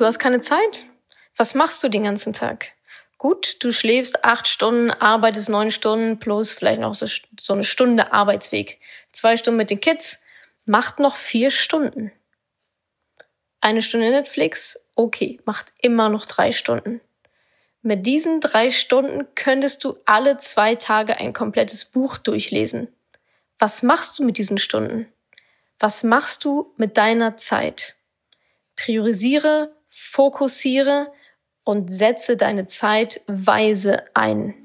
du hast keine Zeit. Was machst du den ganzen Tag? Gut, du schläfst acht Stunden, arbeitest neun Stunden plus vielleicht noch so, so eine Stunde Arbeitsweg. Zwei Stunden mit den Kids, macht noch vier Stunden. Eine Stunde Netflix, okay, macht immer noch drei Stunden. Mit diesen drei Stunden könntest du alle zwei Tage ein komplettes Buch durchlesen. Was machst du mit diesen Stunden? Was machst du mit deiner Zeit? Priorisiere, fokussiere und setze deine Zeit weise ein.